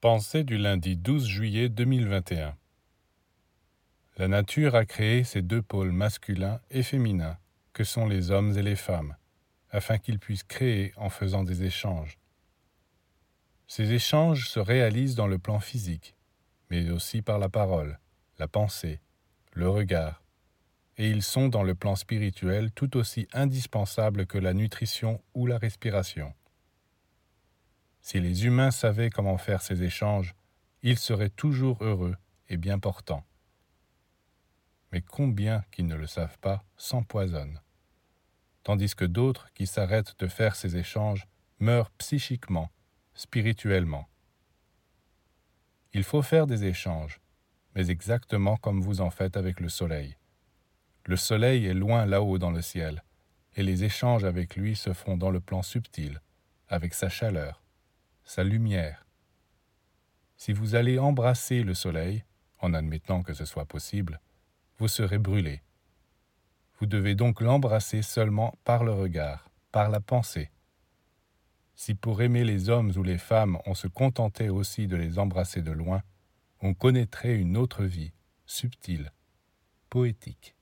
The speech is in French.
Pensée du lundi 12 juillet 2021 La nature a créé ces deux pôles masculins et féminins, que sont les hommes et les femmes, afin qu'ils puissent créer en faisant des échanges. Ces échanges se réalisent dans le plan physique, mais aussi par la parole, la pensée, le regard, et ils sont dans le plan spirituel tout aussi indispensables que la nutrition ou la respiration. Si les humains savaient comment faire ces échanges, ils seraient toujours heureux et bien portants. Mais combien qui ne le savent pas s'empoisonnent, tandis que d'autres qui s'arrêtent de faire ces échanges meurent psychiquement, spirituellement. Il faut faire des échanges, mais exactement comme vous en faites avec le soleil. Le soleil est loin là-haut dans le ciel, et les échanges avec lui se font dans le plan subtil, avec sa chaleur, sa lumière. Si vous allez embrasser le soleil, en admettant que ce soit possible, vous serez brûlé. Vous devez donc l'embrasser seulement par le regard, par la pensée. Si pour aimer les hommes ou les femmes on se contentait aussi de les embrasser de loin, on connaîtrait une autre vie, subtile, poétique.